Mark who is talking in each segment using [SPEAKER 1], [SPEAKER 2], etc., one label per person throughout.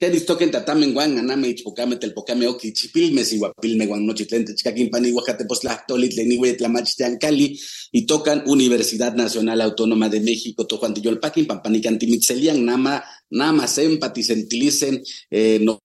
[SPEAKER 1] Tenis toquen tatamen guan, aname ichpocame telpocame oki chipilme, sihuapilme guan nochitlente, chicaquimpani, huajatepoztlactoli, tleniwe, tlamachtiancali, y tocan Universidad Nacional Autónoma de México, tojuantiyolpaquin, pampanicantimitselian, nama, nama, sempaticenticen, eh, no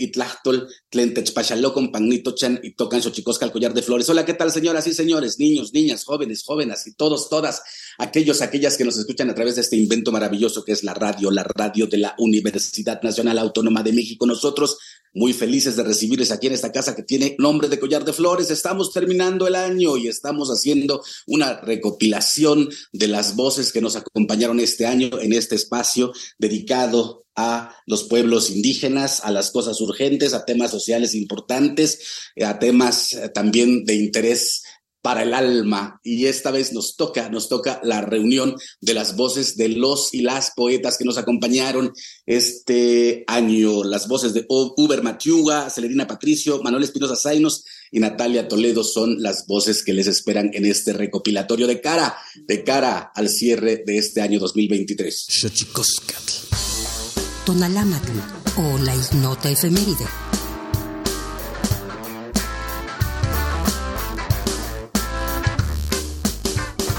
[SPEAKER 1] Y Tlachtol, Tlen Techpachalocon, Chan y tocan Xochicosca al collar de flores. Hola, ¿qué tal, señoras y señores, niños, niñas, jóvenes, jóvenes y todos, todas, aquellos, aquellas que nos escuchan a través de este invento maravilloso que es la radio, la radio de la Universidad Nacional Autónoma de México. Nosotros muy felices de recibirles aquí en esta casa que tiene nombre de collar de flores. Estamos terminando el año y estamos haciendo una recopilación de las voces que nos acompañaron este año en este espacio dedicado a los pueblos indígenas, a las cosas urgentes, a temas sociales importantes, a temas eh, también de interés para el alma. Y esta vez nos toca, nos toca la reunión de las voces de los y las poetas que nos acompañaron este año. Las voces de Uber Matiuga, Celerina Patricio, Manuel Espinosa Zainos y Natalia Toledo son las voces que les esperan en este recopilatorio de cara, de cara al cierre de este año 2023.
[SPEAKER 2] Tonalámatl o la ignota efeméride.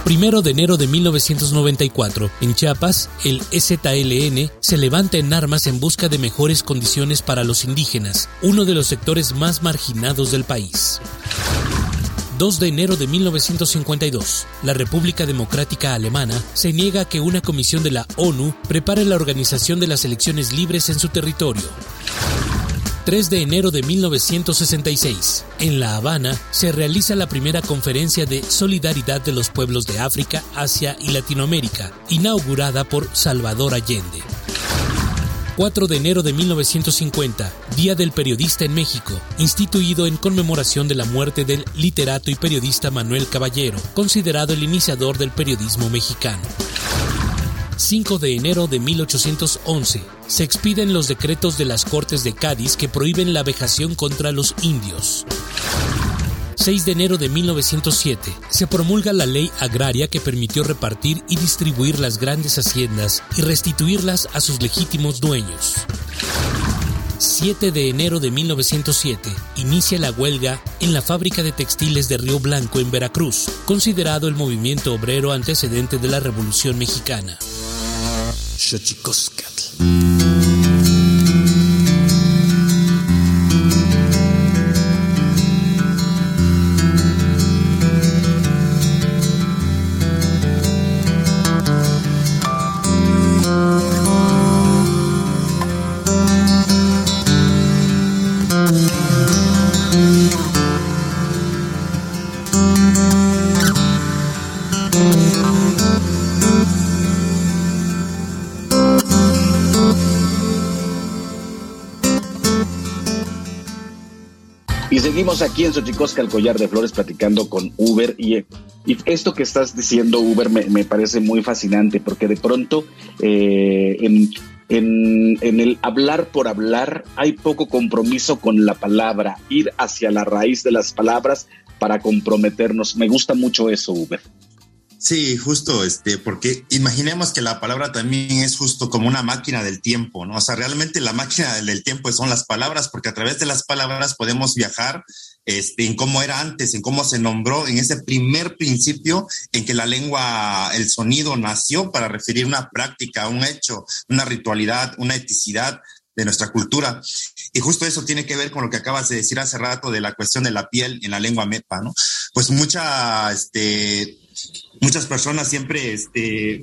[SPEAKER 3] Primero de enero de 1994, en Chiapas, el EZLN se levanta en armas en busca de mejores condiciones para los indígenas, uno de los sectores más marginados del país. 2 de enero de 1952, la República Democrática Alemana se niega a que una comisión de la ONU prepare la organización de las elecciones libres en su territorio. 3 de enero de 1966, en La Habana, se realiza la primera conferencia de solidaridad de los pueblos de África, Asia y Latinoamérica, inaugurada por Salvador Allende. 4 de enero de 1950, Día del Periodista en México, instituido en conmemoración de la muerte del literato y periodista Manuel Caballero, considerado el iniciador del periodismo mexicano. 5 de enero de 1811, se expiden los decretos de las Cortes de Cádiz que prohíben la vejación contra los indios. 6 de enero de 1907, se promulga la ley agraria que permitió repartir y distribuir las grandes haciendas y restituirlas a sus legítimos dueños. 7 de enero de 1907, inicia la huelga en la fábrica de textiles de Río Blanco en Veracruz, considerado el movimiento obrero antecedente de la Revolución Mexicana.
[SPEAKER 1] Shut your cuss Aquí en Xochicosca, el collar de flores, platicando con Uber. Y, y esto que estás diciendo, Uber, me, parece muy fascinante, porque de pronto eh, en, en, el hablar por hablar hay poco compromiso con la palabra, ir hacia la raíz de las palabras para comprometernos. Me gusta mucho eso, Uber.
[SPEAKER 4] Sí, justo, este, porque imaginemos que la palabra también es justo como una máquina del tiempo, ¿no? O sea, realmente la máquina del tiempo son las palabras, porque a través de las palabras podemos viajar este, en cómo era antes, en cómo se nombró, en ese primer principio en que la lengua, el sonido nació para referir una práctica, un hecho, una ritualidad, una eticidad de nuestra cultura. Y justo eso tiene que ver con lo que acabas de decir hace rato de la cuestión de la piel en la lengua mepa, ¿no? Pues mucha, este, muchas personas siempre, este,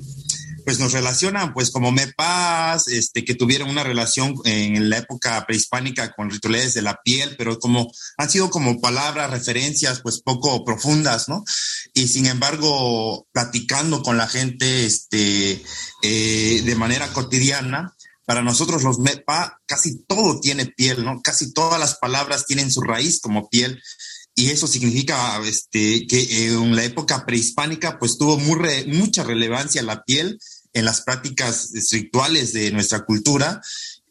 [SPEAKER 4] pues nos relacionan pues como mepas, este, que tuvieron una relación en la época prehispánica con rituales de la piel, pero como han sido como palabras, referencias pues poco profundas, ¿no? Y sin embargo, platicando con la gente, este, eh, de manera cotidiana, para nosotros los MEPA casi todo tiene piel, ¿no? Casi todas las palabras tienen su raíz como piel y eso significa este, que en la época prehispánica pues tuvo muy mucha relevancia la piel en las prácticas rituales de nuestra cultura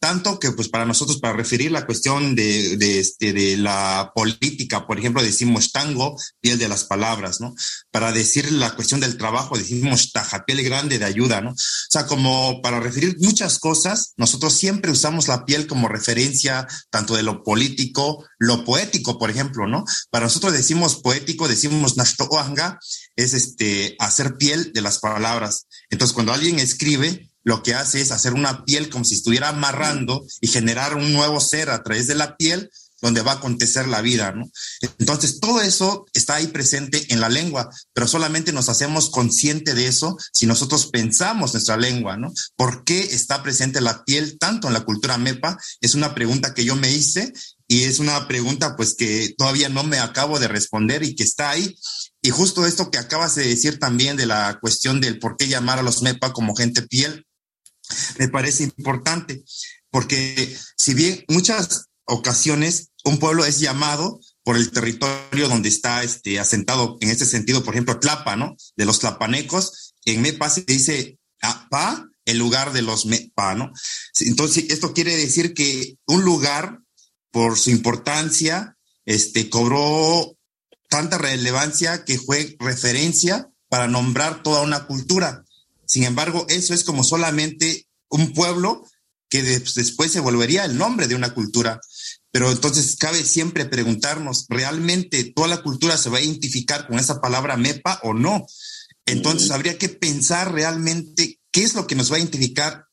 [SPEAKER 4] tanto que pues para nosotros, para referir la cuestión de, de, este, de la política, por ejemplo, decimos tango, piel de las palabras, ¿no? Para decir la cuestión del trabajo, decimos taja, piel grande de ayuda, ¿no? O sea, como para referir muchas cosas, nosotros siempre usamos la piel como referencia tanto de lo político, lo poético, por ejemplo, ¿no? Para nosotros decimos poético, decimos nashtoanga, es este, hacer piel de las palabras. Entonces, cuando alguien escribe, lo que hace es hacer una piel como si estuviera amarrando y generar un nuevo ser a través de la piel donde va a acontecer la vida, ¿no? Entonces, todo eso está ahí presente en la lengua, pero solamente nos hacemos consciente de eso si nosotros pensamos nuestra lengua, ¿no? ¿Por qué está presente la piel tanto en la cultura MEPA? Es una pregunta que yo me hice y es una pregunta pues que todavía no me acabo de responder y que está ahí. Y justo esto que acabas de decir también de la cuestión del por qué llamar a los MEPA como gente piel, me parece importante, porque si bien muchas ocasiones un pueblo es llamado por el territorio donde está este, asentado, en este sentido, por ejemplo, Tlapa, ¿no? De los tlapanecos, en Mepa se dice Pa en lugar de los Mepa, ¿no? Entonces, esto quiere decir que un lugar, por su importancia, este, cobró tanta relevancia que fue referencia para nombrar toda una cultura. Sin embargo, eso es como solamente un pueblo que después se volvería el nombre de una cultura. Pero entonces cabe siempre preguntarnos, ¿realmente toda la cultura se va a identificar con esa palabra MEPA o no? Entonces habría que pensar realmente qué es lo que nos va a identificar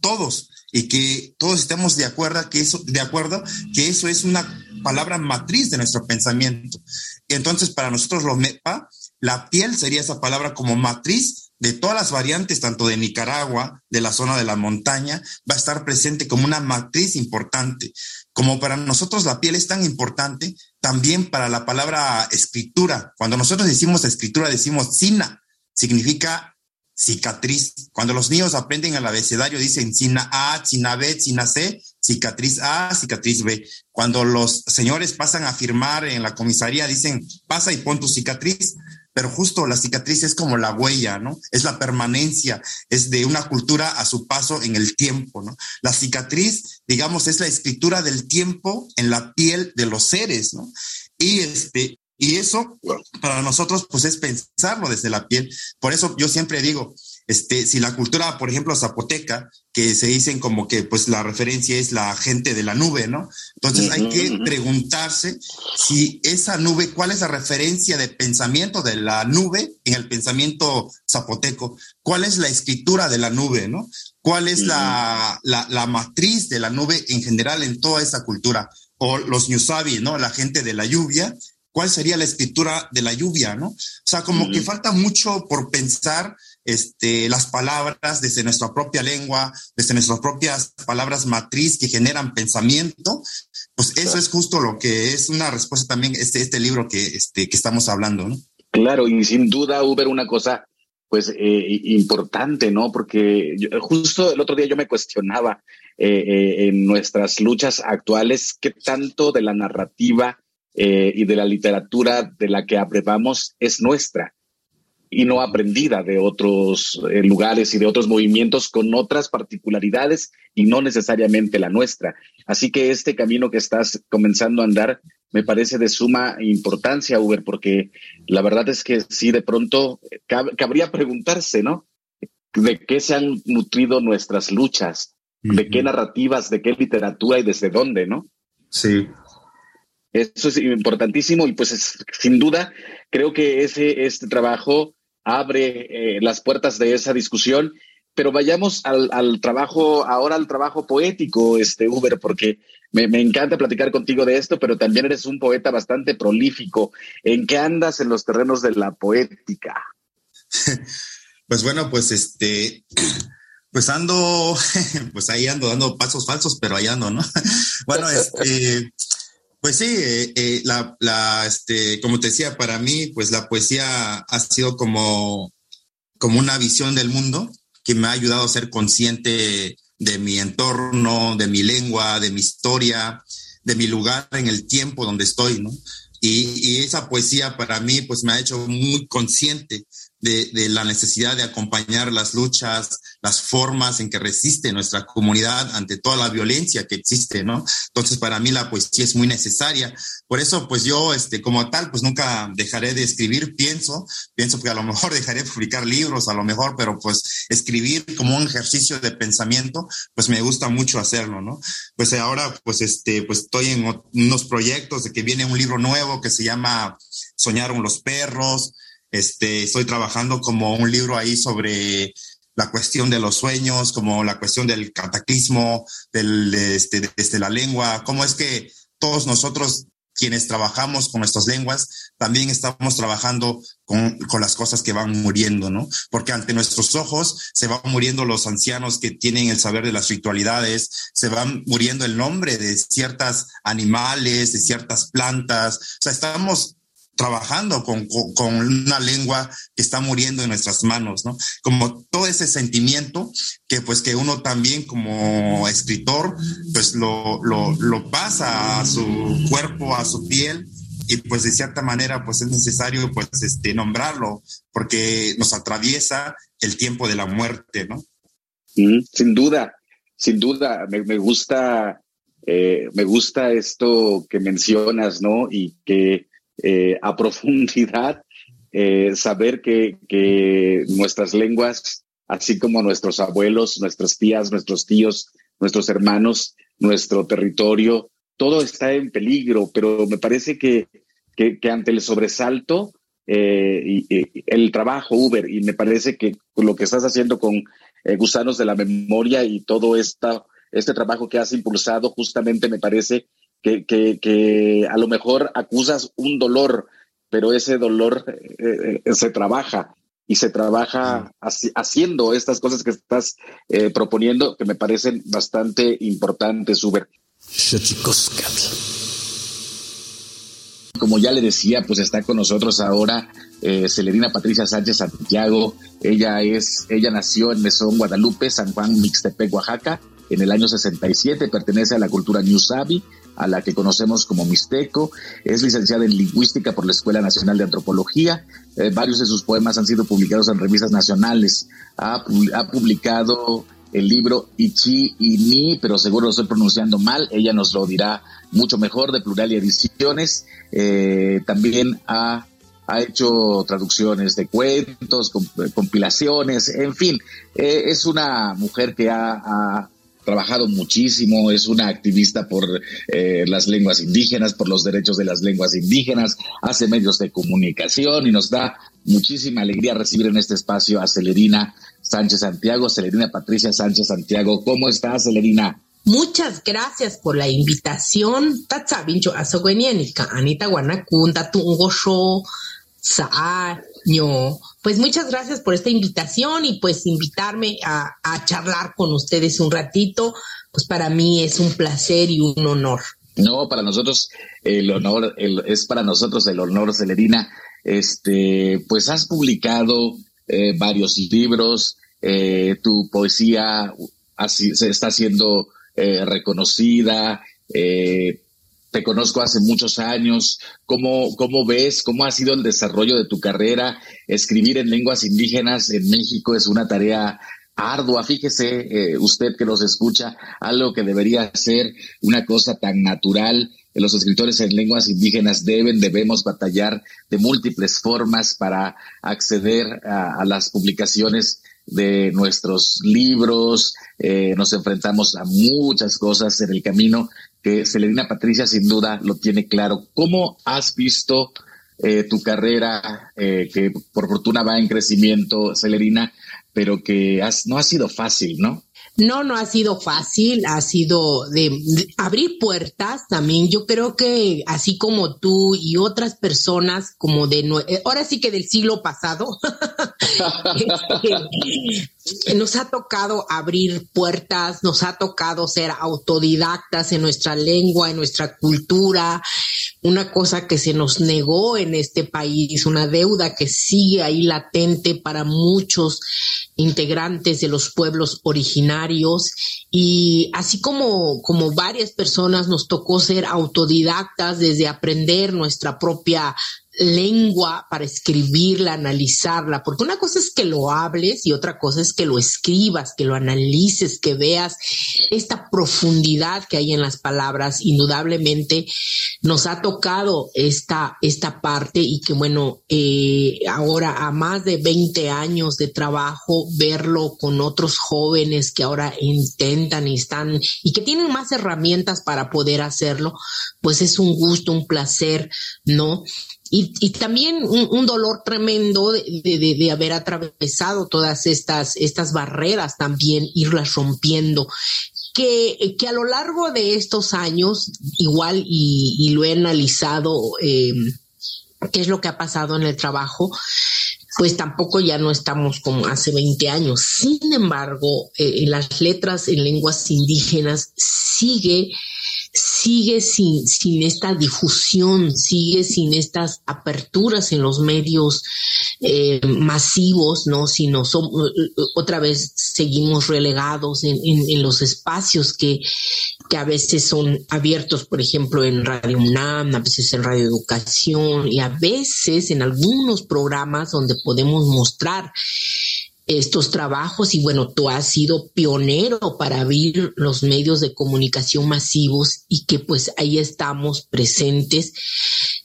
[SPEAKER 4] todos y que todos estemos de acuerdo que eso, de acuerdo que eso es una palabra matriz de nuestro pensamiento. Y entonces para nosotros los MEPA, la piel sería esa palabra como matriz de todas las variantes, tanto de Nicaragua, de la zona de la montaña, va a estar presente como una matriz importante. Como para nosotros la piel es tan importante, también para la palabra escritura. Cuando nosotros decimos escritura, decimos sina, significa cicatriz. Cuando los niños aprenden el abecedario, dicen sina A, sina B, sina C, cicatriz A, cicatriz B. Cuando los señores pasan a firmar en la comisaría, dicen pasa y pon tu cicatriz pero justo la cicatriz es como la huella, ¿no? Es la permanencia, es de una cultura a su paso en el tiempo, ¿no? La cicatriz, digamos, es la escritura del tiempo en la piel de los seres, ¿no? Y este, y eso para nosotros, pues es pensarlo desde la piel. Por eso yo siempre digo, este, si la cultura, por ejemplo, zapoteca, que se dicen como que pues la referencia es la gente de la nube, ¿no? Entonces hay que preguntarse si esa nube, cuál es la referencia de pensamiento de la nube en el pensamiento zapoteco, cuál es la escritura de la nube, ¿no? ¿Cuál es la, la, matriz de la nube en general en toda esa cultura? O los Ñusabi, ¿no? La gente de la lluvia, ¿cuál sería la escritura de la lluvia, ¿no? O sea, como que falta mucho por pensar este, las palabras desde nuestra propia lengua, desde nuestras propias palabras matriz que generan pensamiento, pues eso es justo lo que es una respuesta también este, este libro que, este, que estamos hablando, ¿no?
[SPEAKER 1] Claro, y sin duda, Uber, una cosa pues eh, importante, ¿no? Porque justo el otro día yo me cuestionaba eh, eh, en nuestras luchas actuales qué tanto de la narrativa y de la literatura de la que aprobamos es nuestra y no aprendida de otros eh, lugares y de otros movimientos con otras particularidades y no necesariamente la nuestra. Así que este camino que estás comenzando a andar me parece de suma importancia, Uber, porque la verdad es que sí, de pronto cabría preguntarse, ¿no? ¿De qué se han nutrido nuestras luchas? ¿De qué narrativas, de qué literatura y desde dónde, no?
[SPEAKER 4] Sí,
[SPEAKER 1] eso es importantísimo y pues sin duda creo que ese este trabajo abre eh, las puertas de esa discusión. Pero vayamos al, trabajo, ahora al trabajo poético, este Uber, porque me, encanta platicar contigo de esto, pero también eres un poeta bastante prolífico. ¿En qué andas en los terrenos de la poética?
[SPEAKER 4] Pues bueno, pues este, pues ando, pues ahí ando dando pasos falsos, pero ahí ando, ¿no? Bueno, este, pues sí, eh, eh, la, este, como te decía, para mí, pues la poesía ha sido como, como una visión del mundo que me ha ayudado a ser consciente de mi entorno, de mi lengua, de mi historia, de mi lugar en el tiempo donde estoy, ¿no? Y, y esa poesía para mí, pues me ha hecho muy consciente de, la necesidad de acompañar las luchas, las formas en que resiste nuestra comunidad ante toda la violencia que existe, ¿no? Entonces, para mí la poesía es muy necesaria. Por eso, pues yo, este, como tal, pues nunca dejaré de escribir, pienso, pienso que a lo mejor dejaré de publicar libros, a lo mejor, pero pues escribir como un ejercicio de pensamiento, pues me gusta mucho hacerlo, ¿no? Pues ahora, pues este, pues estoy en unos proyectos de que viene un libro nuevo que se llama Soñaron los perros, este, estoy trabajando como un libro ahí sobre la cuestión de los sueños, como la cuestión del cataclismo, del, de, este, desde la lengua, cómo es que todos nosotros quienes trabajamos con nuestras lenguas, también estamos trabajando con, con, las cosas que van muriendo, ¿no? Porque ante nuestros ojos se van muriendo los ancianos que tienen el saber de las ritualidades, se van muriendo el nombre de ciertas animales, de ciertas plantas, o sea, estamos trabajando con, con, una lengua que está muriendo en nuestras manos, ¿no? Como todo ese sentimiento que pues que uno también como escritor pues lo, lo, pasa a su cuerpo, a su piel y pues de cierta manera pues es necesario pues este nombrarlo porque nos atraviesa el tiempo de la muerte, ¿no?
[SPEAKER 1] sin duda, sin duda, me, me gusta, eh, me gusta esto que mencionas, ¿no? Y que eh, a profundidad eh, saber que, que, nuestras lenguas, así como nuestros abuelos, nuestras tías, nuestros tíos, nuestros hermanos, nuestro territorio, todo está en peligro, pero me parece que, que, ante el sobresalto, eh, y, el trabajo Uber, y me parece que lo que estás haciendo con Gusanos de la Memoria y todo esta, este trabajo que has impulsado, justamente me parece que, que, a lo mejor acusas un dolor, pero ese dolor eh, eh, se trabaja y se trabaja haciendo estas cosas que estás eh, proponiendo que me parecen bastante importantes, Uber. Como ya le decía, pues está con nosotros ahora eh, Celerina Patricia Sánchez Santiago. Ella es, ella nació en Mesón, Guadalupe, San Juan, Mixtepec, Oaxaca, en el año 67. Pertenece a la cultura New Sabi, a la que conocemos como Mixteco. Es licenciada en lingüística por la Escuela Nacional de Antropología. Eh, varios de sus poemas han sido publicados en revistas nacionales. Ha, publicado el libro Ichi y Mi, pero seguro lo estoy pronunciando mal. Ella nos lo dirá mucho mejor de Plural y Ediciones. Eh, también ha ha hecho traducciones de cuentos, compilaciones, en fin, eh, es una mujer que ha, trabajado muchísimo, es una activista por eh, las lenguas indígenas, por los derechos de las lenguas indígenas, hace medios de comunicación y nos da muchísima alegría recibir en este espacio a Celerina Sánchez Santiago, Celerina Patricia Sánchez Santiago. ¿Cómo estás, Celerina?
[SPEAKER 5] Muchas gracias por la invitación. Anita Guanacunda, Pues muchas gracias por esta invitación y pues invitarme a, charlar con ustedes un ratito. Pues para mí es un placer y un honor.
[SPEAKER 1] No, para nosotros el honor, es para nosotros el honor, Celerina. Este, pues has publicado eh, varios libros, eh, tu poesía se está haciendo eh, reconocida, eh, te conozco hace muchos años, ¿Cómo, ¿cómo ves, cómo ha sido el desarrollo de tu carrera? Escribir en lenguas indígenas en México es una tarea ardua. Fíjese eh, usted que nos escucha, algo que debería ser una cosa tan natural. Los escritores en lenguas indígenas deben, debemos batallar de múltiples formas para acceder a las publicaciones de nuestros libros, eh, nos enfrentamos a muchas cosas en el camino que Celerina Patricia sin duda lo tiene claro. ¿Cómo has visto eh, tu carrera, eh, que por fortuna va en crecimiento, Celerina, pero que no ha sido fácil, ¿no?
[SPEAKER 5] No, no ha sido fácil, ha sido de, abrir puertas también. Yo creo que así como tú y otras personas como de, eh, ahora sí que del siglo pasado, este, nos ha tocado abrir puertas, nos ha tocado ser autodidactas en nuestra lengua, en nuestra cultura, una cosa que se nos negó en este país, una deuda que sigue ahí latente para muchos integrantes de los pueblos originarios. Y así como, como varias personas nos tocó ser autodidactas desde aprender nuestra propia lengua para escribirla, analizarla, porque una cosa es que lo hables y otra cosa es que lo escribas, que lo analices, que veas esta profundidad que hay en las palabras. Indudablemente nos ha tocado esta, esta parte y que bueno, eh, ahora a más de 20 años de trabajo, verlo con otros jóvenes que ahora intentan y están y que tienen más herramientas para poder hacerlo, pues es un gusto, un placer, ¿no? Y, también un, dolor tremendo de, haber atravesado todas estas, estas barreras, también irlas rompiendo. Que, que a lo largo de estos años, igual, y, lo he analizado, em, qué es lo que ha pasado en el trabajo, pues tampoco ya no estamos como hace 20 años. Sin embargo, eh, las letras en lenguas indígenas sigue sigue sin, sin esta difusión, sigue sin estas aperturas en los medios eh, masivos, ¿no? Sino son, otra vez seguimos relegados en, en, los espacios que, que a veces son abiertos, por ejemplo, en Radio UNAM, a veces en Radio Educación y a veces en algunos programas donde podemos mostrar estos trabajos y bueno, tú has sido pionero para abrir los medios de comunicación masivos y que pues ahí estamos presentes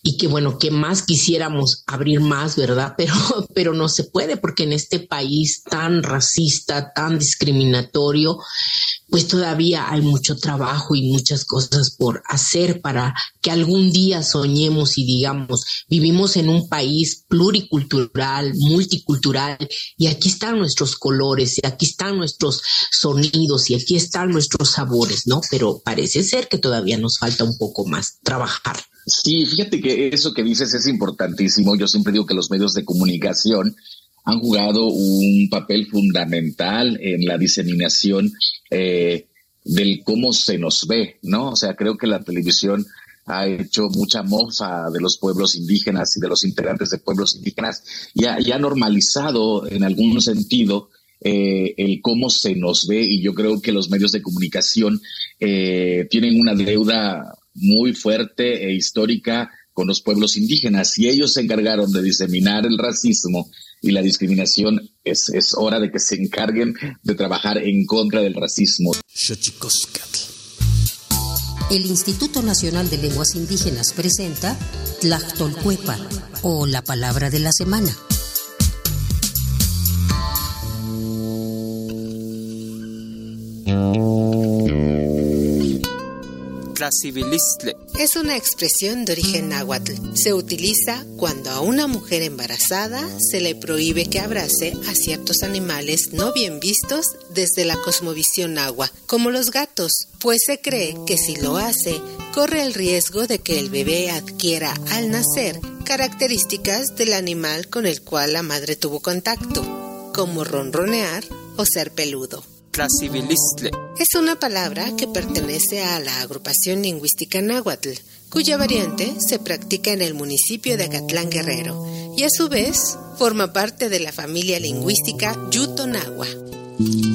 [SPEAKER 5] y que bueno, que más quisiéramos abrir más, ¿verdad? Pero, pero no se puede porque en este país tan racista, tan discriminatorio, pues todavía hay mucho trabajo y muchas cosas por hacer para que algún día soñemos y digamos, vivimos en un país pluricultural, multicultural, y aquí están nuestros colores, y aquí están nuestros sonidos, y aquí están nuestros sabores, ¿no? Pero parece ser que todavía nos falta un poco más trabajar.
[SPEAKER 1] Sí, fíjate que eso que dices es importantísimo. Yo siempre digo que los medios de comunicación han jugado un papel fundamental en la diseminación eh, del cómo se nos ve, ¿no? O sea, creo que la televisión ha hecho mucha mofa de los pueblos indígenas y de los integrantes de pueblos indígenas y ha, normalizado en algún sentido eh, el cómo se nos ve y yo creo que los medios de comunicación eh, tienen una deuda muy fuerte e histórica con los pueblos indígenas y ellos se encargaron de diseminar el racismo y la discriminación, es, es hora de que se encarguen de trabajar en contra del racismo.
[SPEAKER 2] El Instituto Nacional de Lenguas Indígenas presenta Tlactolcuepa o la palabra de la semana.
[SPEAKER 6] Es una expresión de origen náhuatl. Se utiliza cuando a una mujer embarazada se le prohíbe que abrace a ciertos animales no bien vistos desde la cosmovisión náhuatl, como los gatos, pues se cree que si lo hace, corre el riesgo de que el bebé adquiera al nacer características del animal con el cual la madre tuvo contacto, como ronronear o ser peludo. Es una palabra que pertenece a la agrupación lingüística náhuatl, cuya variante se practica en el municipio de Acatlán Guerrero y a su vez forma parte de la familia lingüística Yuto-Nahua.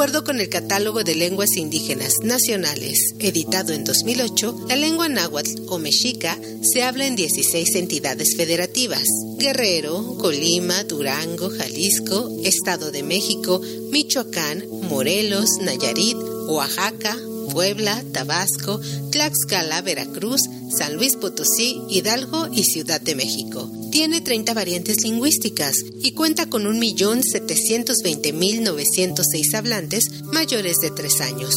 [SPEAKER 6] Acuerdo con el Catálogo de Lenguas Indígenas Nacionales, editado en 2008, la lengua náhuatl o mexica se habla en 16 entidades federativas. Guerrero, Colima, Durango, Jalisco, Estado de México, Michoacán, Morelos, Nayarit, Oaxaca, Puebla, Tabasco, Tlaxcala, Veracruz, San Luis Potosí, Hidalgo y Ciudad de México. Tiene 30 variantes lingüísticas y cuenta con 1.720.906 hablantes mayores de 3 años.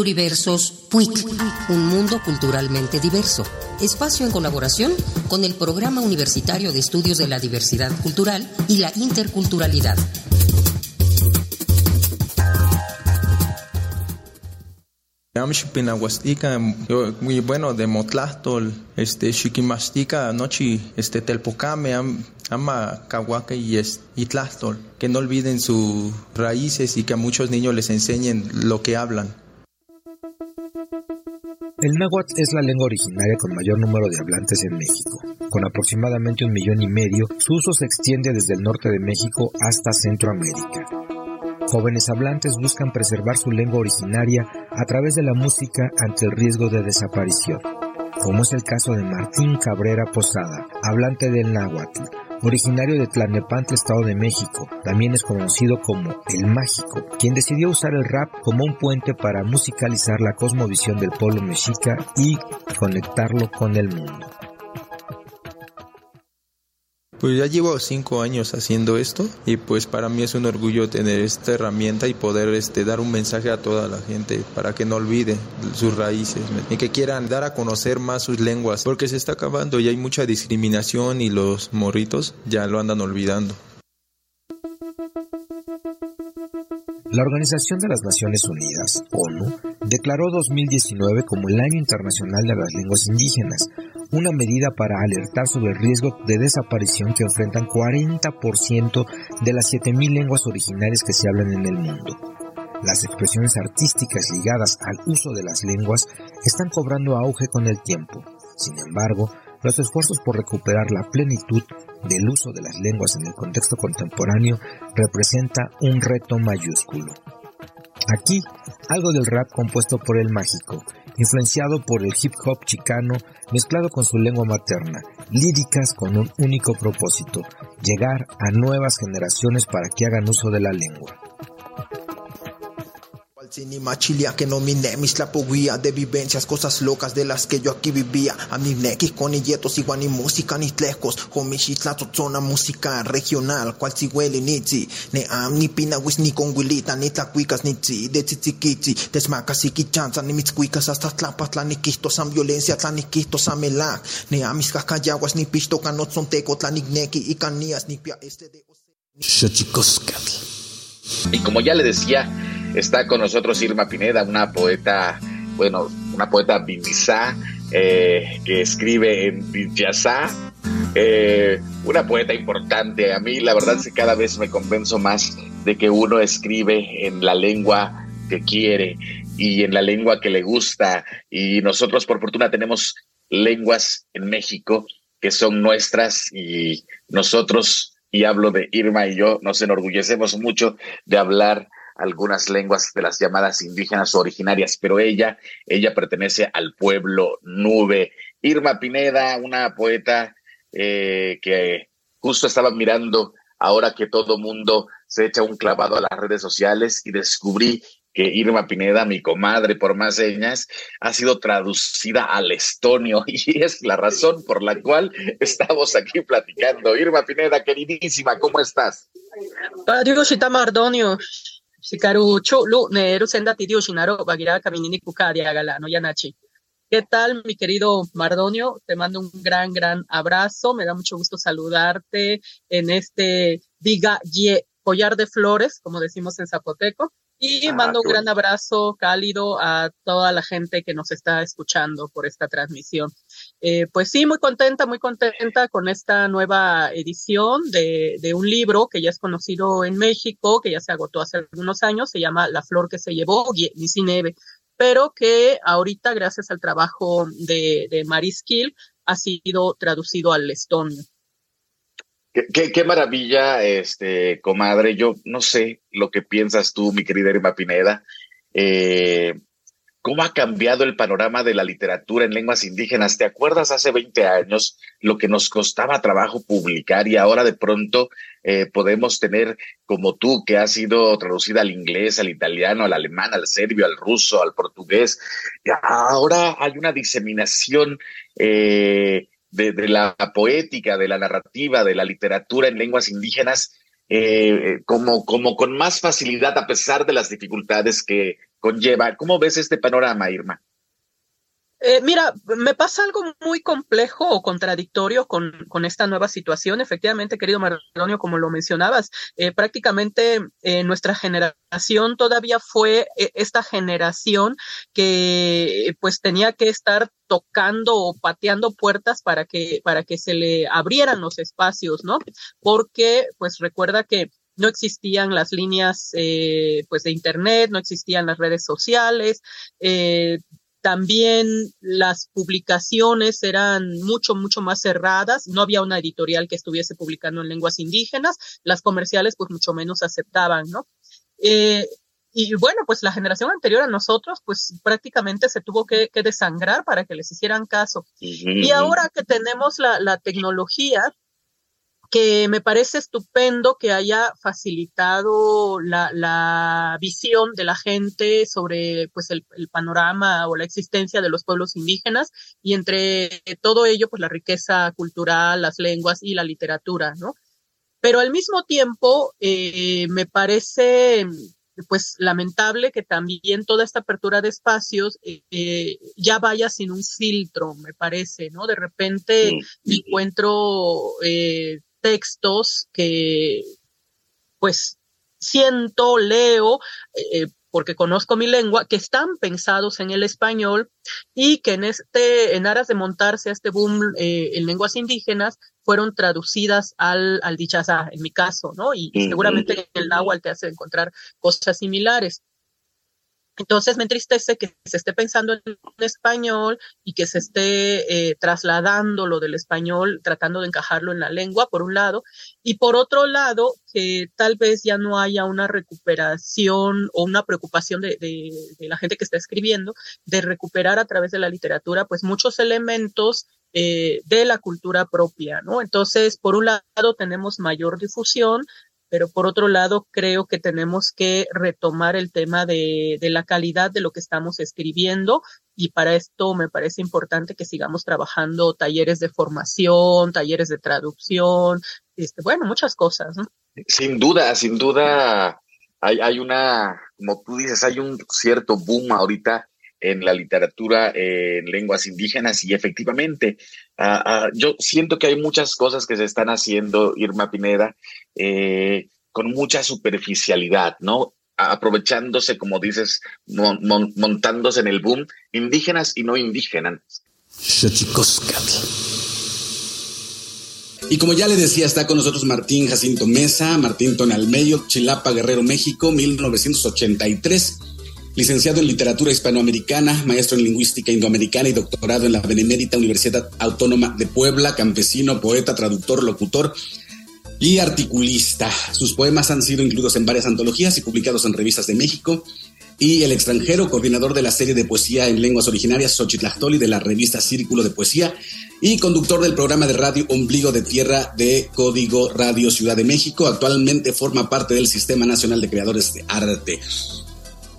[SPEAKER 2] Pluriversos PUIC, un mundo culturalmente diverso. Espacio en colaboración con el Programa Universitario de Estudios de la Diversidad Cultural y la Interculturalidad.
[SPEAKER 7] muy bueno de este Nochi, este Telpocame, ama y, que no olviden sus raíces y que a muchos niños les enseñen lo que hablan.
[SPEAKER 8] El náhuatl es la lengua originaria con mayor número de hablantes en México. Con aproximadamente un millón y medio, su uso se extiende desde el norte de México hasta Centroamérica. Jóvenes hablantes buscan preservar su lengua originaria a través de la música ante el riesgo de desaparición, como es el caso de Martín Cabrera Posada, hablante del náhuatl, originario de Tlalnepantla, Estado de México. También es conocido como El Mágico, quien decidió usar el rap como un puente para musicalizar la cosmovisión del pueblo mexica y conectarlo con el mundo.
[SPEAKER 7] Pues ya llevo cinco años haciendo esto y pues para mí es un orgullo tener esta herramienta y poder este, dar un mensaje a toda la gente para que no olvide sus raíces y que quieran dar a conocer más sus lenguas porque se está acabando y hay mucha discriminación y los morritos ya lo andan olvidando.
[SPEAKER 8] La Organización de las Naciones Unidas, ONU, declaró 2019 como el Año Internacional de las Lenguas Indígenas, una medida para alertar sobre el riesgo de desaparición que enfrentan 40% de las 7.000 lenguas originarias que se hablan en el mundo. Las expresiones artísticas ligadas al uso de las lenguas están cobrando auge con el tiempo. Sin embargo, los esfuerzos por recuperar la plenitud del uso de las lenguas en el contexto contemporáneo representa un reto mayúsculo. Aquí, algo del rap compuesto por el mágico, influenciado por el hip hop chicano mezclado con su lengua materna, líricas con un único propósito, llegar a nuevas generaciones para que hagan uso de la lengua.
[SPEAKER 9] Ni machilia que no mi nemis la poguía de vivencias, cosas locas de las que yo aquí vivía. A mi nequis con yetos igual ni música ni tlejos, con mi la zona música regional, cual si huele ni tzi, ne am ni pinawis ni con huilita, ni tlacuicas ni tzi, de tzitziquitzi, desmacas y quichanza, ni mitzcuicas hasta tlapas, tlaniquistos san violencia, tlaniquistos san melac, ne amis cacayaguas ni pisto canot son teco, tlanicnequi y canías ni pia este de...
[SPEAKER 1] Y como ya le decía, Está con nosotros Irma Pineda, una poeta, bueno, una poeta bimizá, eh, que escribe en Villazá, eh, una poeta importante. A mí la verdad es que cada vez me convenzo más de que uno escribe en la lengua que quiere y en la lengua que le gusta. Y nosotros por fortuna tenemos lenguas en México que son nuestras y nosotros, y hablo de Irma y yo, nos enorgullecemos mucho de hablar algunas lenguas de las llamadas indígenas originarias, pero ella, ella pertenece al pueblo nube. Irma Pineda, una poeta eh, que justo estaba mirando ahora que todo mundo se echa un clavado a las redes sociales y descubrí que Irma Pineda, mi comadre por más señas, ha sido traducida al estonio y es la razón por la cual estamos aquí platicando. Irma Pineda, queridísima, ¿cómo estás?
[SPEAKER 10] Adiós, Mardonio. Neru Senda Tidio Shinaro, Bagira Kukadia Galano Yanachi. ¿Qué tal, mi querido Mardonio? Te mando un gran, gran abrazo. Me da mucho gusto saludarte en este Diga Ye Collar de Flores, como decimos en Zapoteco. Y ah, mando un gran abrazo cálido a toda la gente que nos está escuchando por esta transmisión. Eh, pues sí, muy contenta, muy contenta con esta nueva edición de, un libro que ya es conocido en México, que ya se agotó hace algunos años, se llama La flor que se llevó, Neve, pero que ahorita, gracias al trabajo de, de Maris Kill, ha sido traducido al estonio.
[SPEAKER 1] Qué, maravilla, este, comadre. Yo no sé lo que piensas tú, mi querida Irma Pineda. Eh, ¿Cómo ha cambiado el panorama de la literatura en lenguas indígenas? ¿Te acuerdas hace 20 años lo que nos costaba trabajo publicar y ahora de pronto eh, podemos tener como tú, que ha sido traducida al inglés, al italiano, al alemán, al serbio, al ruso, al portugués? Ahora hay una diseminación eh, de, la poética, de la narrativa, de la literatura en lenguas indígenas, eh, como, como con más facilidad a pesar de las dificultades que conlleva. ¿Cómo ves este panorama, Irma?
[SPEAKER 10] Eh, mira, me pasa algo muy complejo o contradictorio con, con esta nueva situación. Efectivamente, querido Mardonio, como lo mencionabas, eh, prácticamente eh, nuestra generación todavía fue esta generación que pues tenía que estar tocando o pateando puertas para que, para que se le abrieran los espacios, ¿no? Porque, pues recuerda que no existían las líneas pues de internet, no existían las redes sociales, eh, también las publicaciones eran mucho, mucho más cerradas. No había una editorial que estuviese publicando en lenguas indígenas. Las comerciales, pues mucho menos aceptaban, ¿no? Eh, y bueno, pues la generación anterior a nosotros, pues prácticamente se tuvo que, desangrar para que les hicieran caso. Y ahora que tenemos la, la tecnología, que me parece estupendo que haya facilitado la, la visión de la gente sobre pues el, el, panorama o la existencia de los pueblos indígenas y entre todo ello pues la riqueza cultural, las lenguas y la literatura, ¿no? Pero al mismo tiempo eh, me parece pues lamentable que también toda esta apertura de espacios eh, eh ya vaya sin un filtro, me parece, ¿no? De repente encuentro eh, textos que pues siento, leo, eh, porque conozco mi lengua, que están pensados en el español y que en este, en aras de montarse a este boom eh, en lenguas indígenas, fueron traducidas al, al dichazá, en mi caso, ¿no? Y seguramente en el náhuatl te hace encontrar cosas similares. Entonces me entristece que se esté pensando en español y que se esté eh, trasladando lo del español, tratando de encajarlo en la lengua, por un lado, y por otro lado, que tal vez ya no haya una recuperación o una preocupación de, la gente que está escribiendo de recuperar a través de la literatura, pues muchos elementos eh, de la cultura propia, ¿no? Entonces, por un lado, tenemos mayor difusión, pero por otro lado creo que tenemos que retomar el tema de, la calidad de lo que estamos escribiendo y para esto me parece importante que sigamos trabajando talleres de formación, talleres de traducción, este, bueno, muchas cosas.
[SPEAKER 11] Sin duda, sin duda hay, hay una, como tú dices, hay un cierto boom ahorita en la literatura en lenguas indígenas y efectivamente ah, ah, yo siento que hay muchas cosas que se están haciendo, Irma Pineda, eh, con mucha superficialidad, ¿no? aprovechándose, como dices, montándose en el boom, indígenas y no indígenas.
[SPEAKER 1] Y como ya le decía, está con nosotros Martín Jacinto Mesa, Martín Tonalmeyo, Chilapa, Guerrero, México, 1983 licenciado en literatura hispanoamericana, maestro en lingüística indoamericana y doctorado en la Benemérita Universidad Autónoma de Puebla, campesino, poeta, traductor, locutor y articulista. Sus poemas han sido incluidos en varias antologías y publicados en revistas de México y el extranjero, coordinador de la serie de poesía en lenguas originarias Xochitlactoli de la revista Círculo de Poesía y conductor del programa de radio Ombligo de Tierra de Código Radio Ciudad de México. Actualmente forma parte del Sistema Nacional de Creadores de Arte.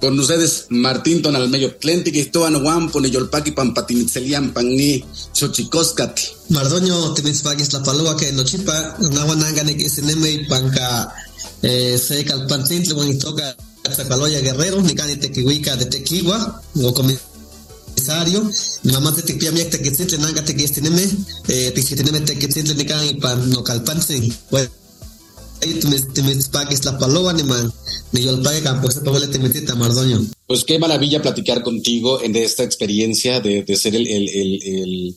[SPEAKER 1] Con ustedes, Martín Tonalmeyo, Tlenti, Cristoano, Guampo, Neyolpaki, Pampatimitzelian, Pangni, Xochicoscati.
[SPEAKER 12] Mardoño, Timitzpakis, La Palua, que Nochipa, Nahuanangane, que Sineme, Panca, eh, Seca, el Pantintle, Bonitoca, Zacaloya Guerrero, Nicani Tequihuica de Tequigua, o comisario, mamá de Tequia Miak Tequitzitle, Nanga Tequistineme, eh, Tequitineme Tequitzitle, Nicani, Pan, Nocalpansin, bueno.
[SPEAKER 1] Pues qué maravilla platicar contigo en esta experiencia de, ser el,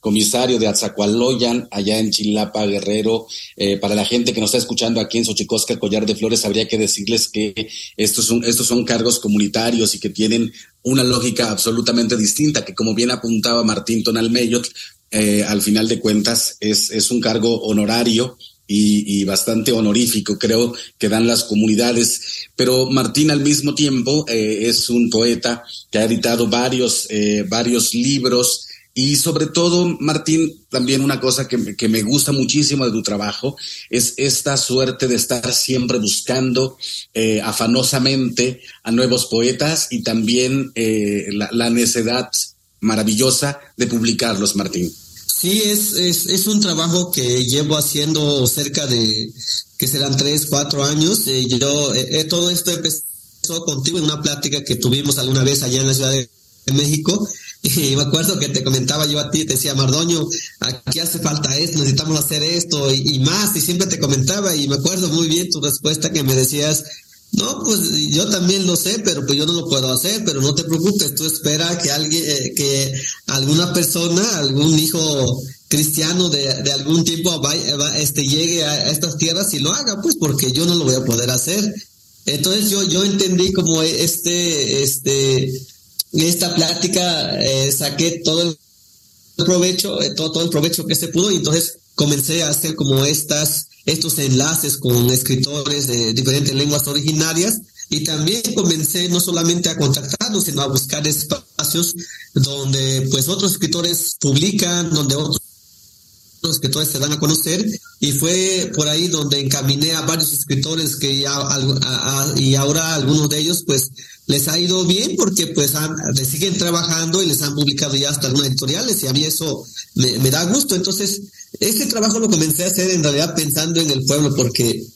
[SPEAKER 1] comisario de Atzacualoyan, allá en Chilapa, Guerrero. Eh, para la gente que nos está escuchando aquí en Xochicosca, Collar de Flores, habría que decirles que estos son, estos son cargos comunitarios y que tienen una lógica absolutamente distinta, que como bien apuntaba Martín Tonalmeyot, eh, al final de cuentas es, es un cargo honorario y, bastante honorífico, creo, que dan las comunidades. Pero Martín al mismo tiempo eh, es un poeta que ha editado varios, eh, varios libros y sobre todo, Martín, también una cosa que, que, me gusta muchísimo de tu trabajo es esta suerte de estar siempre buscando eh, afanosamente a nuevos poetas y también la, la necedad maravillosa de publicarlos, Martín.
[SPEAKER 12] Sí, es, es, es, un trabajo que llevo haciendo cerca de, que serán tres, cuatro años. Eh, yo, eh, eh, todo esto empezó contigo en una plática que tuvimos alguna vez allá en la Ciudad de México. Y me acuerdo que te comentaba yo a ti, te decía, Mardoño, aquí hace falta esto, necesitamos hacer esto y, y más. Y siempre te comentaba y me acuerdo muy bien tu respuesta que me decías, no, pues yo también lo sé, pero pues yo no lo puedo hacer, pero no te preocupes, tú espera que alguien, eh, que alguna persona, algún hijo cristiano de, de algún tiempo este, llegue a estas tierras y lo haga, pues porque yo no lo voy a poder hacer. Entonces yo, yo entendí como este, este, esta plática, eh, saqué todo el provecho, eh, todo, todo el provecho que se pudo y entonces comencé a hacer como estas, estos enlaces con escritores de diferentes lenguas originarias y también comencé no solamente a contactarnos, sino a buscar espacios donde pues otros escritores publican, donde otros escritores se dan a conocer. Y fue por ahí donde encaminé a varios escritores que ya y ahora algunos de ellos pues les ha ido bien porque pues han, siguen trabajando y les han publicado ya hasta algunas editoriales y a mí eso me, me da gusto. Entonces este trabajo lo comencé a hacer en realidad pensando en el pueblo, porque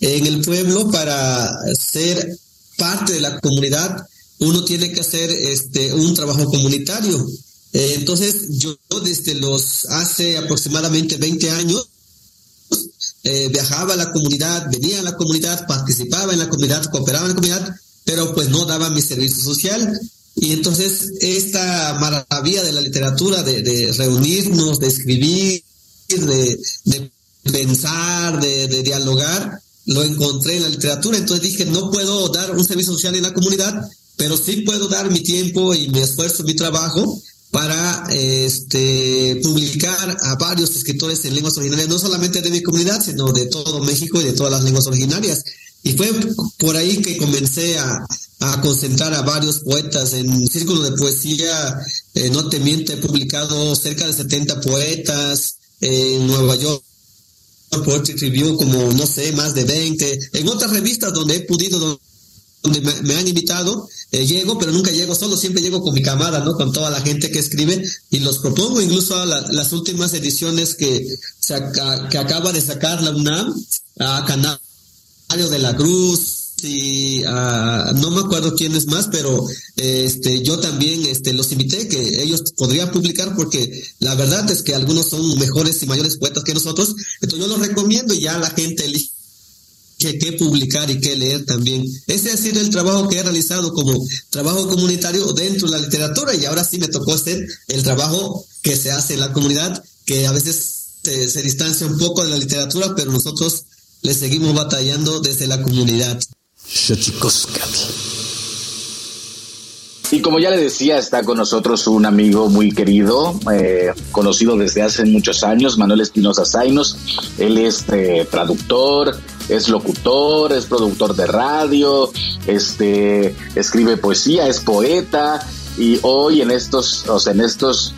[SPEAKER 12] en el pueblo para ser parte de la comunidad uno tiene que hacer este un trabajo comunitario. Eh, entonces yo desde los hace aproximadamente 20 años eh, viajaba a la comunidad, venía a la comunidad, participaba en la comunidad, cooperaba en la comunidad, pero pues no daba mi servicio social. Y entonces esta maravilla de la literatura, de, de reunirnos, de escribir, de, pensar, de, dialogar, lo encontré en la literatura. Entonces dije, no puedo dar un servicio social en la comunidad pero sí puedo dar mi tiempo y mi esfuerzo, mi trabajo para este, publicar a varios escritores en lenguas originarias, no solamente de mi comunidad, sino de todo México y de todas las lenguas originarias. Y fue por ahí que comencé a, a concentrar a varios poetas en círculo de poesía. Eh, no te miento, he publicado cerca de 70 poetas en Nueva York. Poetry Review como, no sé, más de 20. En otras revistas donde he podido, donde me, han invitado, eh, llego, pero nunca llego solo, siempre llego con mi camada, ¿no? Con toda la gente que escribe y los propongo incluso a las últimas ediciones que, que acaba de sacar la UNAM, a Canario de la Cruz, y no me acuerdo quién es más, pero este, yo también este, los invité que ellos podrían publicar porque la verdad es que algunos son mejores y mayores poetas que nosotros, entonces yo los recomiendo y ya la gente elige qué publicar y qué leer también. Ese ha sido el trabajo que he realizado como trabajo comunitario dentro de la literatura y ahora sí me tocó hacer el trabajo que se hace en la comunidad, que a veces se, distancia un poco de la literatura, pero nosotros le seguimos batallando desde la comunidad.
[SPEAKER 1] Y como ya le decía, está con nosotros un amigo muy querido, eh, conocido desde hace muchos años, Manuel Espinosa Zainos. Él es eh, traductor, es locutor, es productor de radio, este, escribe poesía, es poeta y hoy en estos, o sea, en estos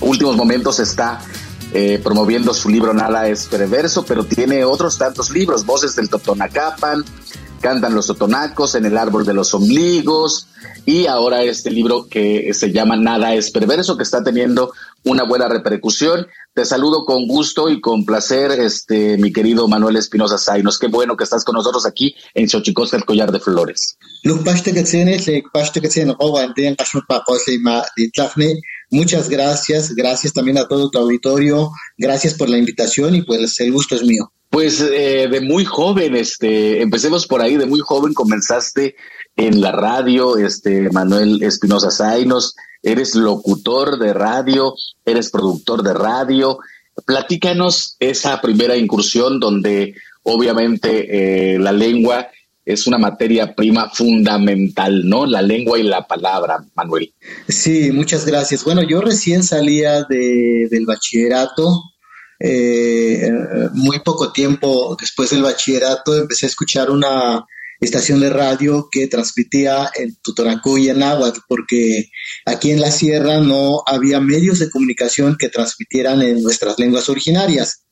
[SPEAKER 1] últimos momentos está eh, promoviendo su libro Nada es perverso, pero tiene otros tantos libros, Voces del Totonacapan, Cantan los Totonacos, En el Árbol de los Ombligos, y ahora este libro que se llama Nada es perverso, que está teniendo una buena repercusión. Te saludo con gusto y con placer, este, mi querido Manuel Espinosa Zainos. Qué bueno que estás con nosotros aquí en Xochicosca, el Collar de Flores.
[SPEAKER 13] Muchas gracias, gracias también a todo tu auditorio, gracias por la invitación y pues el gusto es mío.
[SPEAKER 1] Pues eh, de muy joven, este, empecemos por ahí, de muy joven comenzaste en la radio, este, Manuel Espinosa Zainos, eres locutor de radio, eres productor de radio. Platícanos esa primera incursión donde obviamente eh, la lengua es una materia prima fundamental, ¿no? La lengua y la palabra, Manuel.
[SPEAKER 13] Sí, muchas gracias. Bueno, yo recién salía de, del bachillerato, eh, muy poco tiempo después del bachillerato empecé a escuchar una estación de radio que transmitía en Tutoracú y en Náhuatl, porque aquí en la sierra no había medios de comunicación que transmitieran en nuestras lenguas originarias.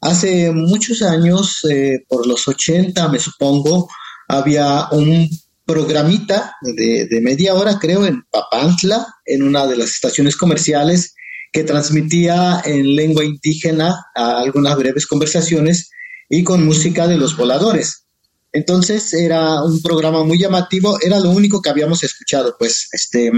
[SPEAKER 13] Hace muchos años, eh, por los 80 me supongo, había un programita de, de, media hora, creo, en Papantla, en una de las estaciones comerciales, que transmitía en lengua indígena algunas breves conversaciones y con música de los voladores. Entonces era un programa muy llamativo, era lo único que habíamos escuchado, pues, este,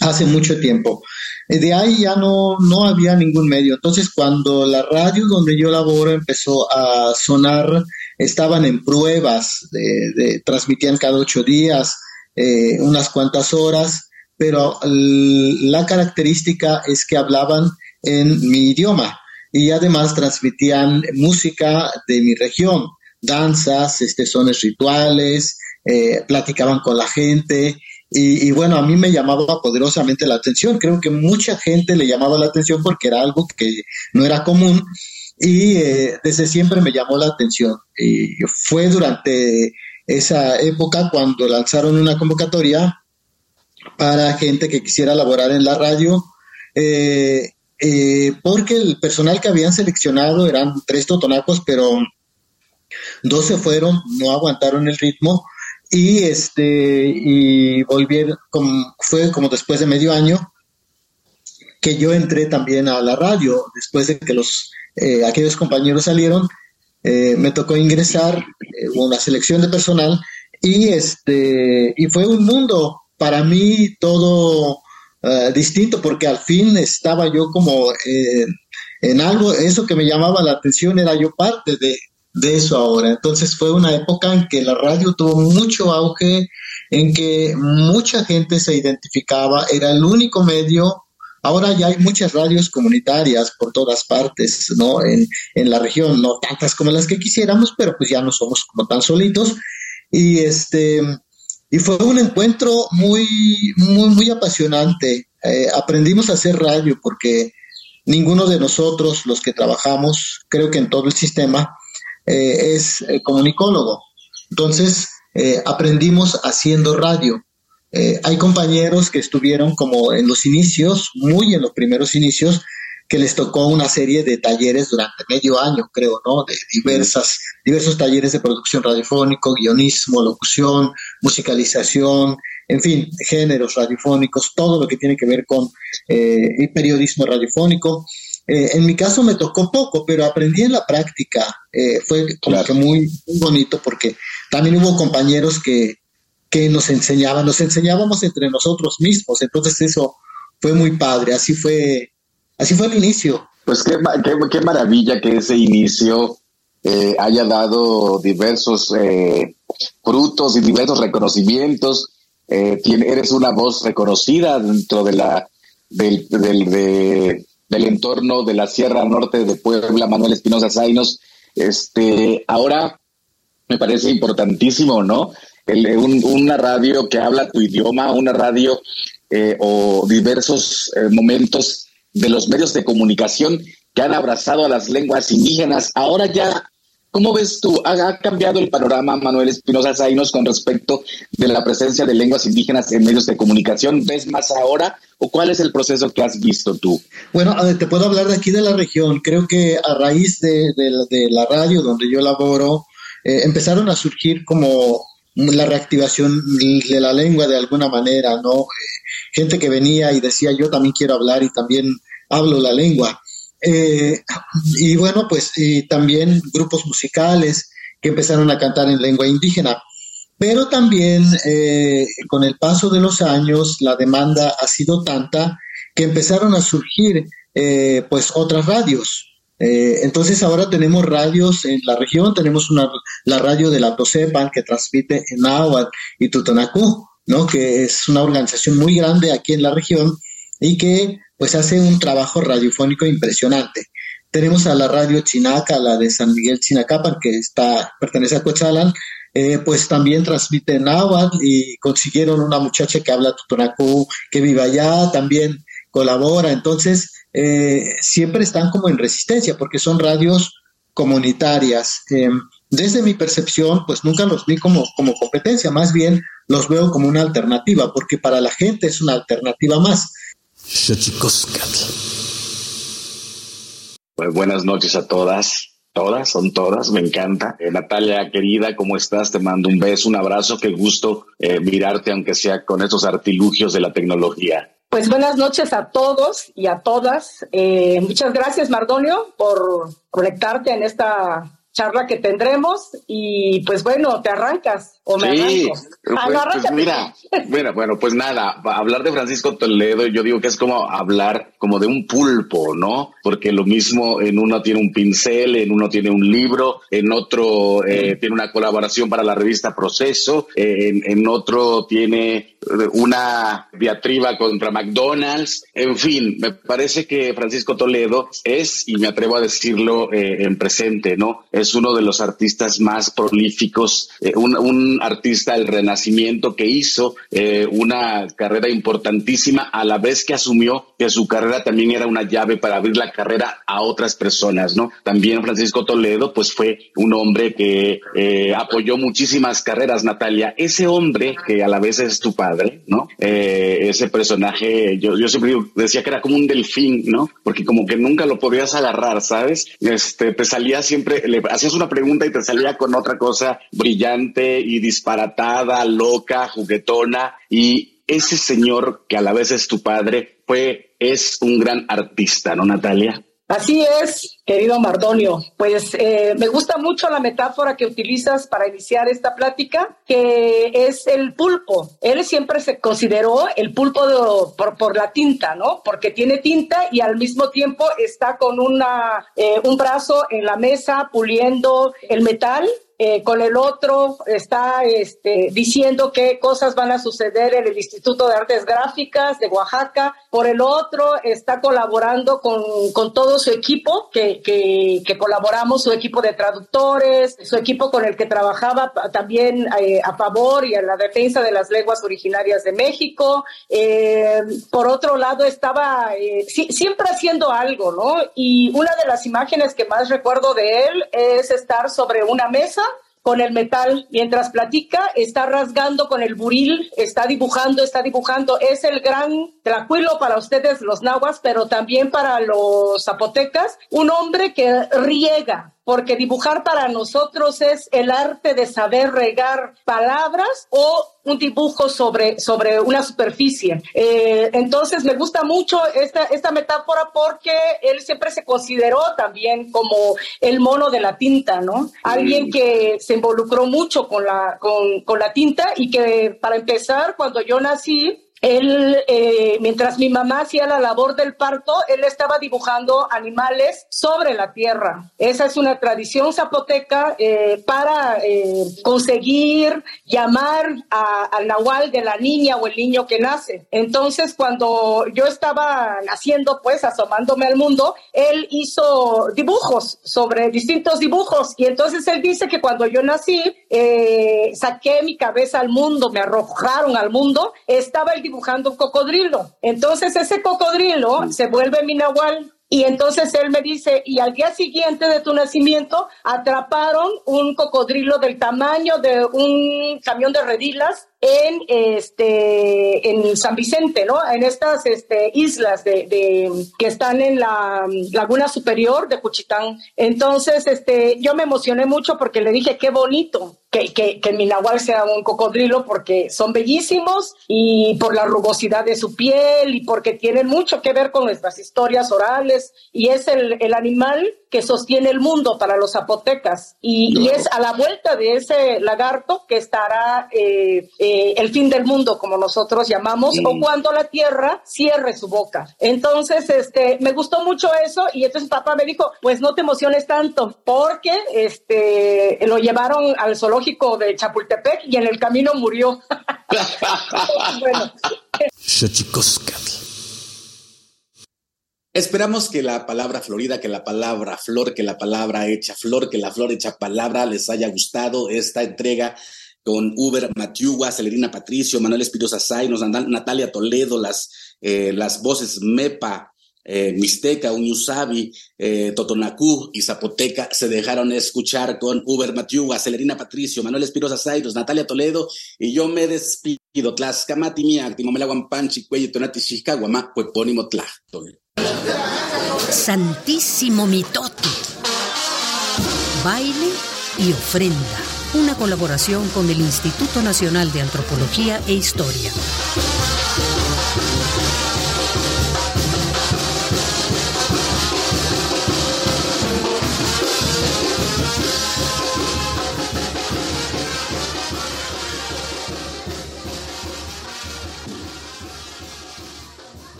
[SPEAKER 13] hace mucho tiempo. De ahí ya no, no había ningún medio. Entonces, cuando la radio donde yo laboro empezó a sonar, estaban en pruebas, de, transmitían cada ocho días, eh, unas cuantas horas, pero la característica es que hablaban en mi idioma y además transmitían música de mi región danzas, este, sones rituales, eh, platicaban con la gente y, bueno, a mí me llamaba poderosamente la atención. Creo que mucha gente le llamaba la atención porque era algo que no era común y eh, desde siempre me llamó la atención. Y fue durante esa época cuando lanzaron una convocatoria para gente que quisiera laborar en la radio. Eh, porque el personal que habían seleccionado eran tres totonacos, pero Dos se fueron, no aguantaron el ritmo y este y volvieron, fue como después de medio año que yo entré también a la radio, después de que los eh, aquellos compañeros salieron, eh, me tocó ingresar, eh, una selección de personal y este y fue un mundo para mí todo distinto porque al fin estaba yo como en algo, eso que me llamaba la atención era yo parte de, de eso ahora. Entonces fue una época en que la radio tuvo mucho auge, en que mucha gente se identificaba, era el único medio. Ahora ya hay muchas radios comunitarias por todas partes, ¿no? En, en la región, no tantas como las que quisiéramos, pero pues ya no somos como tan solitos. Y este, y fue un encuentro muy, muy, muy apasionante. Eh, aprendimos a hacer radio porque ninguno de nosotros, los que trabajamos, creo que en todo el sistema, eh, es comunicólogo. Entonces, aprendimos haciendo radio. hay compañeros que estuvieron como en los inicios, muy en los primeros inicios, que les tocó una serie de talleres durante medio año, creo, ¿no? De diversas, diversos talleres de producción radiofónico, guionismo, locución, musicalización, en fin, géneros radiofónicos, todo lo que tiene que ver con eh, el periodismo radiofónico. Eh, en mi caso me tocó poco, pero aprendí en la práctica. Eh, fue como que muy, muy, bonito porque también hubo compañeros que, que nos enseñaban, nos enseñábamos entre nosotros mismos, entonces eso fue muy padre, así fue Así fue el inicio.
[SPEAKER 1] Pues qué, qué, maravilla que ese inicio eh, haya dado diversos eh, frutos y diversos reconocimientos. Eh, eres una voz reconocida dentro de la del, del, del entorno de la Sierra Norte de Puebla, Manuel Espinosa Zainos. Este, ahora me parece importantísimo, ¿no? una radio que habla tu idioma, una radio o diversos momentos de los medios de comunicación que han abrazado a las lenguas indígenas. Ahora ya, ¿cómo ves tú? ¿Ha, cambiado el panorama, Manuel Espinosa Zainos, con respecto de la presencia de lenguas indígenas en medios de comunicación? ¿Ves más ahora o cuál es el proceso que has visto tú?
[SPEAKER 13] Bueno, te puedo hablar de aquí de la región. Creo que a raíz de, la radio donde yo laboro, eh, empezaron a surgir como la reactivación de la lengua de alguna manera, ¿no? Eh, gente que venía y decía yo también quiero hablar y también hablo la lengua. Eh, y bueno, pues también grupos musicales que empezaron a cantar en lengua indígena. Pero también eh, con el paso de los años la demanda ha sido tanta que empezaron a surgir pues otras radios, eh, entonces ahora tenemos radios en la región, tenemos una, la radio de la Tosepan que transmite en Nahuatl y Tutonacú, ¿no? que es una organización muy grande aquí en la región y que pues hace un trabajo radiofónico impresionante. Tenemos a la radio Chinaca, la de San Miguel Chinacapan, que está, pertenece a Cochalan, eh, pues también transmite en Nahuatl y consiguieron una muchacha que habla Tutonacú, que vive allá, también colabora. Entonces, eh, siempre están como en resistencia porque son radios comunitarias. Eh, desde mi percepción, pues nunca los vi como, como competencia, más bien los veo como una alternativa, porque para la gente es una alternativa más.
[SPEAKER 1] Pues buenas noches a todas. Todas, son todas, me encanta. Eh, Natalia, querida, ¿cómo estás? Te mando un beso, un abrazo, qué gusto mirarte, aunque sea con estos artilugios de la tecnología.
[SPEAKER 14] Pues buenas noches a todos y a todas. Eh, muchas gracias, Mardonio, por conectarte en esta charla que tendremos y pues bueno, te arrancas o me sí,
[SPEAKER 1] arranco. Pues, pues mira, bueno, bueno, pues nada, hablar de Francisco Toledo, yo digo que es como hablar como de un pulpo, ¿no? Porque lo mismo en uno tiene un pincel, en uno tiene un libro, en otro eh, tiene una colaboración para la revista Proceso, en, en otro tiene una diatriba contra McDonald's, en fin, me parece que Francisco Toledo es, y me atrevo a decirlo eh, en presente, ¿no? Es uno de los artistas más prolíficos, eh, un, artista del renacimiento que hizo eh, una carrera importantísima a la vez que asumió que su carrera también era una llave para abrir la carrera a otras personas, ¿no? También Francisco Toledo, pues fue un hombre que apoyó muchísimas carreras, Natalia. Ese hombre que a la vez es tu padre, Eh, ese personaje, yo, yo siempre decía que era como un delfín, ¿no? Porque como que nunca lo podías agarrar, ¿sabes? Este, te salía siempre, le hacías una pregunta y te salía con otra cosa brillante y disparatada, loca, juguetona y ese señor que a la vez es tu padre fue, es un gran artista, ¿no, Natalia?
[SPEAKER 14] Así es, querido Mardonio. Pues eh, me gusta mucho la metáfora que utilizas para iniciar esta plática, que es el pulpo. Él siempre se consideró el pulpo por, la tinta, ¿no? Porque tiene tinta y al mismo tiempo está con una, eh, un brazo en la mesa puliendo el metal eh, con el otro está este, diciendo qué cosas van a suceder en el Instituto de Artes Gráficas de Oaxaca, por el otro está colaborando con, con todo su equipo, que, que, colaboramos, su equipo de traductores, su equipo con el que trabajaba también eh, a favor y en la defensa de las lenguas originarias de México. Eh, por otro lado, estaba siempre haciendo algo, ¿no? Y una de las imágenes que más recuerdo de él es estar sobre una mesa con el metal mientras platica, está rasgando con el buril, está dibujando, está dibujando. Es el gran tranquilo para ustedes los nahuas, pero también para los zapotecas, un hombre que riega, porque dibujar para nosotros es el arte de saber regar palabras o un dibujo sobre, sobre una superficie. Eh, entonces me gusta mucho esta, esta metáfora porque él siempre se consideró también como el mono de la tinta, ¿no? Alguien que se involucró mucho con la, con, con la tinta y que para empezar, cuando yo nací, él, eh, mientras mi mamá hacía la labor del parto, él estaba dibujando animales sobre la tierra. Esa es una tradición zapoteca eh, para eh, conseguir llamar al nahual de la niña o el niño que nace. Entonces, cuando yo estaba naciendo, pues asomándome al mundo, él hizo dibujos sobre distintos dibujos. Y entonces él dice que cuando yo nací, saqué mi cabeza al mundo, me arrojaron al mundo, estaba el dibujando un cocodrilo. Entonces ese cocodrilo se vuelve mi nahual. Y entonces él me dice, y al día siguiente de tu nacimiento atraparon un cocodrilo del tamaño de un camión de redilas en este en San Vicente, ¿no? En estas este, islas de, de, que están en la laguna superior de Cuchitán. Entonces, este, yo me emocioné mucho porque le dije qué bonito que, que, que mi nahual sea un cocodrilo porque son bellísimos y por la rugosidad de su piel y porque tienen mucho que ver con nuestras historias orales y es el, el animal que sostiene el mundo para los zapotecas y, y, es a la vuelta de ese lagarto que estará eh, eh, el fin del mundo, como nosotros llamamos, o cuando la tierra cierre su boca. Entonces, este, me gustó mucho eso y entonces papá me dijo, pues no te emociones tanto, porque este, lo llevaron al zoológico de Chapultepec y en el camino murió. bueno.
[SPEAKER 1] Esperamos que la palabra florida, que la palabra flor, que la palabra hecha flor, que la flor hecha palabra les haya gustado esta entrega con Uber Matiugua, Celerina Patricio, Manuel Espinosa Say, Natalia Toledo, las, eh, las voces Mepa, eh, Mixteca, Uñusabi, eh, Totonacú y Zapoteca se dejaron escuchar con Uber Matiugua, Celerina Patricio, Manuel Espinosa Zairos, Natalia Toledo y yo me despido. Tlaxcamati miak, timomelaguampanchi, cuello tonati xicawama, puepónimo tlachtol.
[SPEAKER 2] Santísimo Mitote. Baile y ofrenda. Una colaboración con el Instituto Nacional de Antropología e Historia.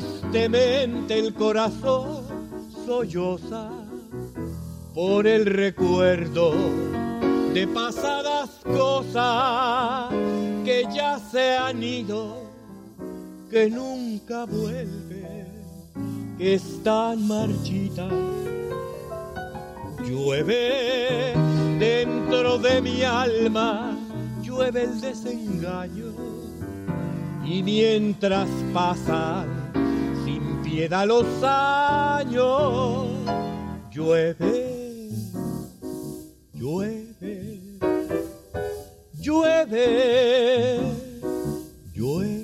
[SPEAKER 15] Tristemente el corazón solloza por el recuerdo de pasadas cosas que ya se han ido, que nunca vuelven, que están marchitas. Llueve dentro de mi alma, llueve el desengaño y mientras pasan sin piedad los años, llueve, llueve, llueve, llueve.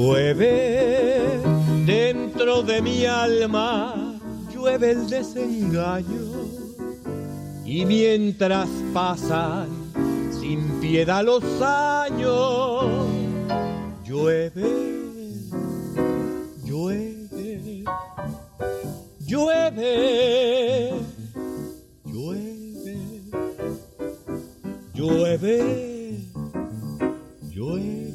[SPEAKER 15] Llueve dentro de mi alma, llueve el desengaño. Y mientras pasan sin piedad los años, llueve, llueve, llueve, llueve, llueve, llueve.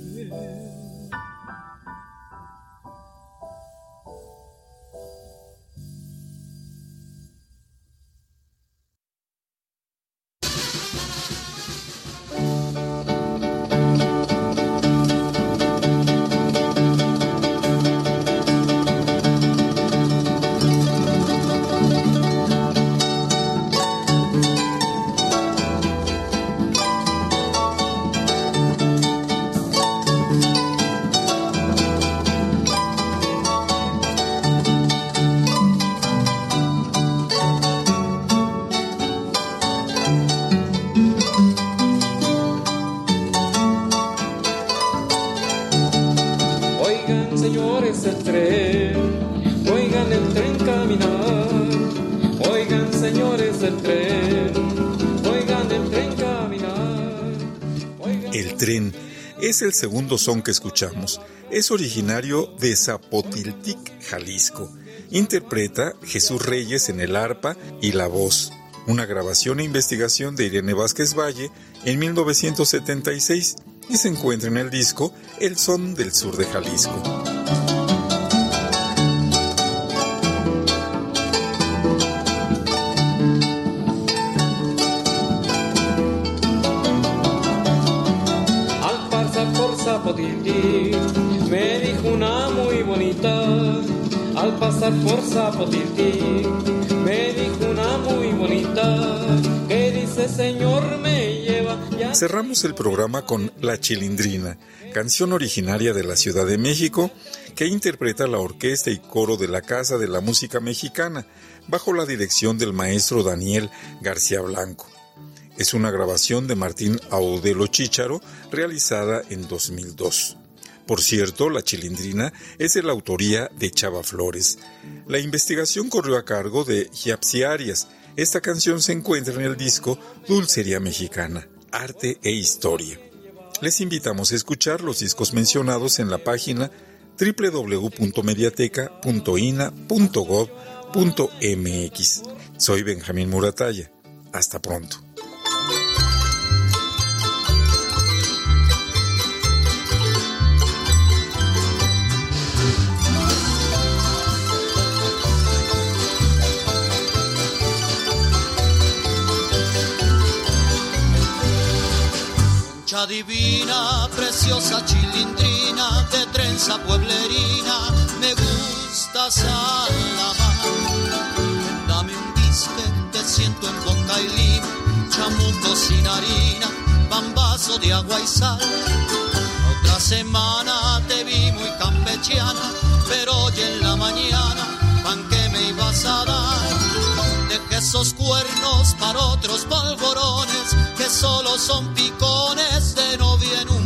[SPEAKER 16] Es el segundo son que escuchamos. Es originario de Zapotiltic, Jalisco. Interpreta Jesús Reyes en el arpa y la voz. Una grabación e investigación de Irene Vázquez Valle en 1976 y se encuentra en el disco El Son del Sur de Jalisco. Cerramos el programa con La Chilindrina, canción originaria de la Ciudad de México que interpreta la orquesta y coro de la Casa de la Música Mexicana bajo la dirección del maestro Daniel García Blanco. Es una grabación de Martín Audelo Chícharo realizada en 2002. Por cierto, La Chilindrina es de la autoría de Chava Flores. La investigación corrió a cargo de Giapsi Arias. Esta canción se encuentra en el disco Dulcería Mexicana, Arte e Historia. Les invitamos a escuchar los discos mencionados en la página www.mediateca.ina.gov.mx. Soy Benjamín Murataya. Hasta pronto.
[SPEAKER 17] Divina, preciosa chilindrina, de trenza pueblerina, me gusta salamar. Dame un disque, te siento en boca y lima, chamuco sin harina, bambazo de agua y sal. Otra semana te vi muy campechana, pero hoy en la mañana, esos cuernos para otros polvorones que solo son picones de novia en un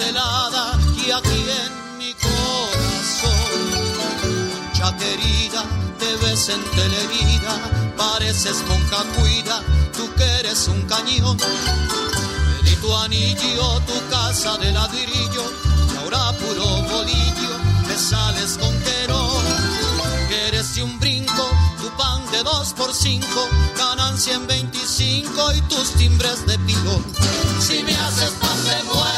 [SPEAKER 17] y aquí en mi corazón. Concha querida, te ves en televida, pareces monja cuida, tú que eres un cañón. Pedí tu anillo, tu casa de ladrillo, y ahora puro bolillo, me sales con querón. Que eres un brinco, tu pan de dos por cinco, ganancia en 25 y tus timbres de pilón. Si me haces pan de muerto,